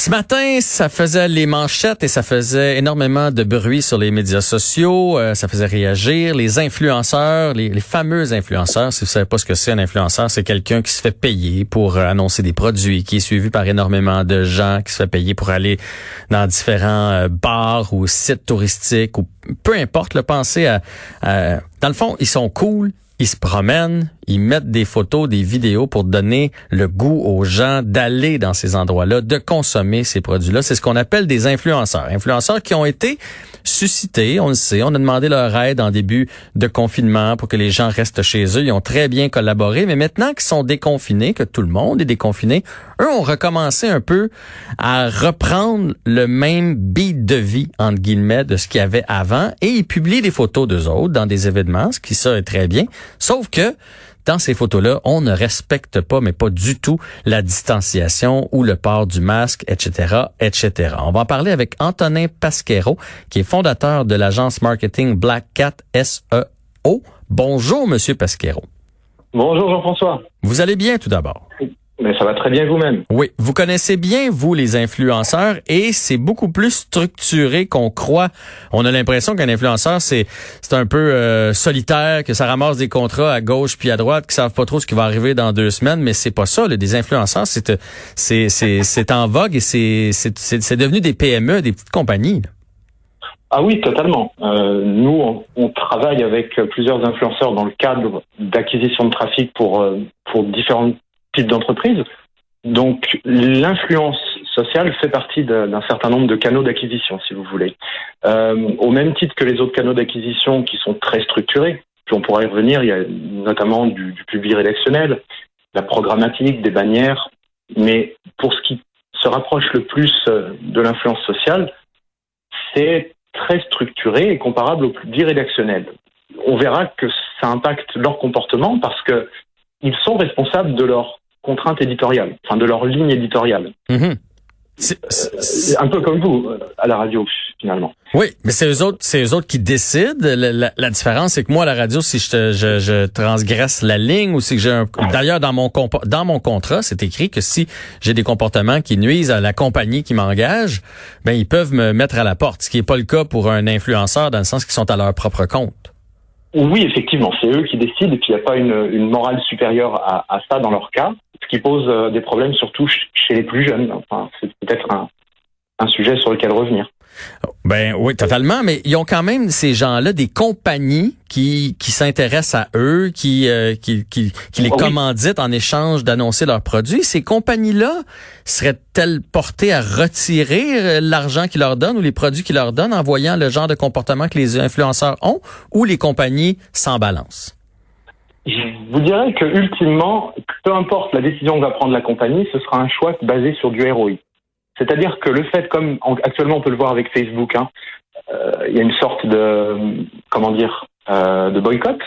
Ce matin, ça faisait les manchettes et ça faisait énormément de bruit sur les médias sociaux. Euh, ça faisait réagir les influenceurs, les, les, fameux influenceurs. Si vous savez pas ce que c'est un influenceur, c'est quelqu'un qui se fait payer pour euh, annoncer des produits, qui est suivi par énormément de gens, qui se fait payer pour aller dans différents euh, bars ou sites touristiques ou peu importe. Le penser à, à, dans le fond, ils sont cool, ils se promènent, ils mettent des photos, des vidéos pour donner le goût aux gens d'aller dans ces endroits-là, de consommer ces produits-là. C'est ce qu'on appelle des influenceurs. Influenceurs qui ont été suscités, on le sait, on a demandé leur aide en début de confinement pour que les gens restent chez eux. Ils ont très bien collaboré, mais maintenant qu'ils sont déconfinés, que tout le monde est déconfiné, eux ont recommencé un peu à reprendre le même beat de vie, entre guillemets, de ce qu'il y avait avant, et ils publient des photos d'eux autres dans des événements, ce qui ça est très bien. Sauf que dans ces photos-là, on ne respecte pas, mais pas du tout, la distanciation ou le port du masque, etc., etc. On va en parler avec Antonin Pasquero, qui est fondateur de l'agence marketing Black Cat SEO. Bonjour, Monsieur Pasquero. Bonjour, Jean-François. Vous allez bien tout d'abord? Mais ça va très bien vous-même. Oui, vous connaissez bien, vous, les influenceurs, et c'est beaucoup plus structuré qu'on croit. On a l'impression qu'un influenceur, c'est c'est un peu euh, solitaire, que ça ramasse des contrats à gauche puis à droite, qui savent pas trop ce qui va arriver dans deux semaines, mais c'est pas ça. Là. Des influenceurs, c'est c'est c'est en vogue et c'est c'est devenu des PME, des petites compagnies. Là. Ah oui, totalement. Euh, nous, on, on, travaille avec plusieurs influenceurs dans le cadre d'acquisition de trafic pour euh, pour différentes type d'entreprise. Donc l'influence sociale fait partie d'un certain nombre de canaux d'acquisition, si vous voulez. Euh, au même titre que les autres canaux d'acquisition qui sont très structurés, puis on pourra y revenir, il y a notamment du, du public rédactionnel, la programmatique, des bannières, mais pour ce qui se rapproche le plus euh, de l'influence sociale, c'est très structuré et comparable au public rédactionnel. On verra que ça impacte leur comportement parce que ils sont responsables de leur contraintes éditoriales, enfin de leur ligne éditoriale. Mmh. C'est un peu comme vous à la radio finalement. Oui, mais c'est eux autres, c'est eux autres qui décident. La, la, la différence, c'est que moi à la radio, si je, te, je, je transgresse la ligne ou si j'ai un, d'ailleurs dans mon dans mon contrat, c'est écrit que si j'ai des comportements qui nuisent à la compagnie qui m'engage, ben ils peuvent me mettre à la porte. Ce qui est pas le cas pour un influenceur dans le sens qu'ils sont à leur propre compte. Oui, effectivement, c'est eux qui décident et puis il n'y a pas une, une morale supérieure à, à ça dans leur cas qui pose euh, des problèmes surtout chez les plus jeunes. Enfin, c'est peut-être un, un sujet sur lequel revenir. Ben oui, totalement, mais ils ont quand même ces gens-là des compagnies qui qui s'intéressent à eux, qui euh, qui, qui, qui les oh, commanditent en échange d'annoncer leurs produits. Ces compagnies-là seraient-elles portées à retirer euh, l'argent qu'ils leur donnent ou les produits qu'ils leur donnent en voyant le genre de comportement que les influenceurs ont, ou les compagnies s'en balancent? Je vous dirais que ultimement, peu importe la décision que va prendre la compagnie, ce sera un choix basé sur du ROI. C'est-à-dire que le fait, comme actuellement on peut le voir avec Facebook, hein, euh, il y a une sorte de comment dire euh, de boycott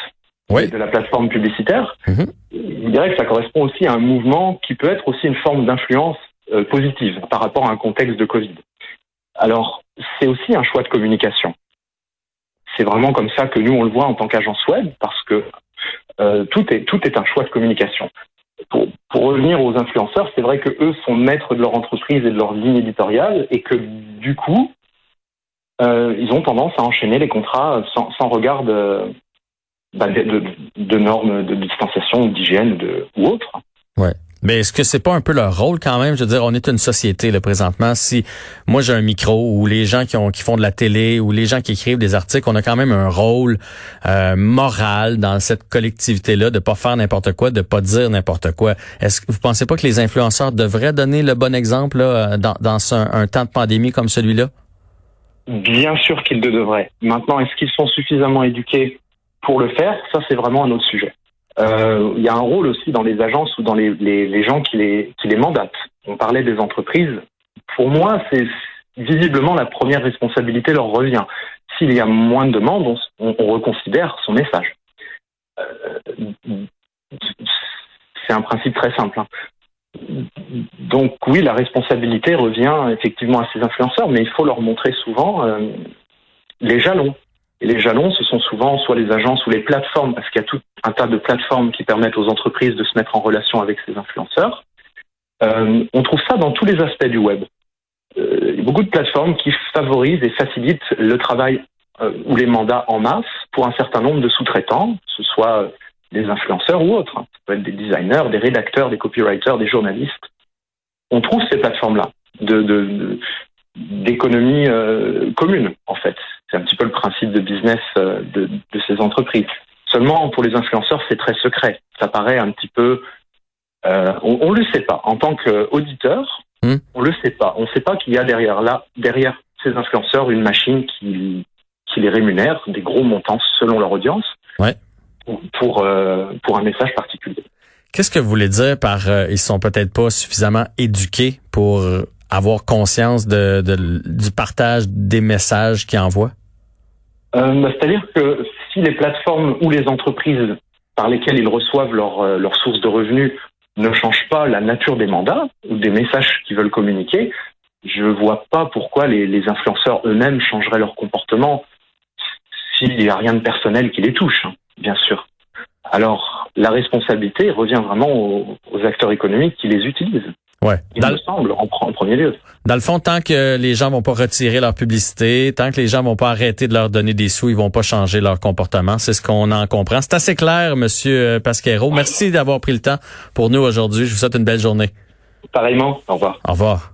oui. de la plateforme publicitaire. Mhm. Je dirais que ça correspond aussi à un mouvement qui peut être aussi une forme d'influence euh, positive par rapport à un contexte de Covid. Alors c'est aussi un choix de communication. C'est vraiment comme ça que nous on le voit en tant qu'agence web parce que euh, tout, est, un choix de communication. Pour, revenir aux influenceurs, c'est vrai que eux sont maîtres de leur entreprise et de leur ligne éditoriale et que du coup, euh, ils ont tendance à enchaîner les contrats sans, regard de, bah, de, normes de distanciation, d'hygiène ou autre. Ouais. Mais est-ce que c'est pas un peu leur rôle quand même? Je veux dire, on est une société là présentement. Si moi j'ai un micro ou les gens qui ont qui font de la télé ou les gens qui écrivent des articles, on a quand même un rôle euh, moral dans cette collectivité-là de pas faire n'importe quoi, de pas dire n'importe quoi. Est-ce que vous pensez pas que les influenceurs devraient donner le bon exemple là, dans, dans un temps de pandémie comme celui-là? Bien sûr qu'ils le devraient. Maintenant, est-ce qu'ils sont suffisamment éduqués pour le faire? Ça, c'est vraiment un autre sujet. Euh, il y a un rôle aussi dans les agences ou dans les, les, gens qui les, qui les mandatent. On parlait des entreprises. Pour moi, c'est visiblement la première responsabilité leur revient. S'il y a moins de demandes, on, on reconsidère son message. Euh, c'est un principe très simple. Hein. Donc oui, la responsabilité revient effectivement à ces influenceurs, mais il faut leur montrer souvent euh, les jalons. Et les jalons, ce sont souvent soit les agences ou les plateformes, parce qu'il y a tout un tas de plateformes qui permettent aux entreprises de se mettre en relation avec ces influenceurs. Euh, on trouve ça dans tous les aspects du web. a beaucoup de plateformes qui favorisent et facilitent le travail ou les mandats en masse pour un certain nombre de sous-traitants, que ce soit des influenceurs ou autres. Ça peut être des designers, des rédacteurs, des copywriters, des journalistes. On trouve ces plateformes-là de, d'économie euh, commune, en fait. C'est un petit peu le principe de business euh, de, ces entreprises. Seulement, pour les influenceurs, c'est très secret. Ça paraît un petit peu... Euh, on ne le sait pas. En tant qu'auditeur, hmm. on le sait pas. On ne sait pas qu'il y a derrière là, derrière ces influenceurs, une machine qui, qui les rémunère, des gros montants selon leur audience. Ouais pour, euh, pour un message particulier. Qu'est-ce que vous voulez dire par euh, ils sont peut-être pas suffisamment éduqués pour avoir conscience de, du partage des messages qu'ils envoient? Euh, C'est-à-dire que si les plateformes ou les entreprises par lesquelles ils reçoivent leurs leur sources de revenus ne changent pas la nature des mandats ou des messages qu'ils veulent communiquer, je vois pas pourquoi les, les influenceurs eux-mêmes changeraient leur comportement s'il n'y a rien de personnel qui les touche. Hein bien sûr. Alors, la responsabilité revient vraiment aux, acteurs économiques qui les utilisent. Ouais. Il me semble, en, premier lieu. Dans le fond, tant que les gens vont pas retirer leur publicité, tant que les gens vont pas arrêter de leur donner des sous, ils vont pas changer leur comportement. C'est ce qu'on en comprend. C'est assez clair, Monsieur Pasquero. Merci d'avoir pris le temps pour nous aujourd'hui. Je vous souhaite une belle journée. Pareillement. Au revoir. Au revoir.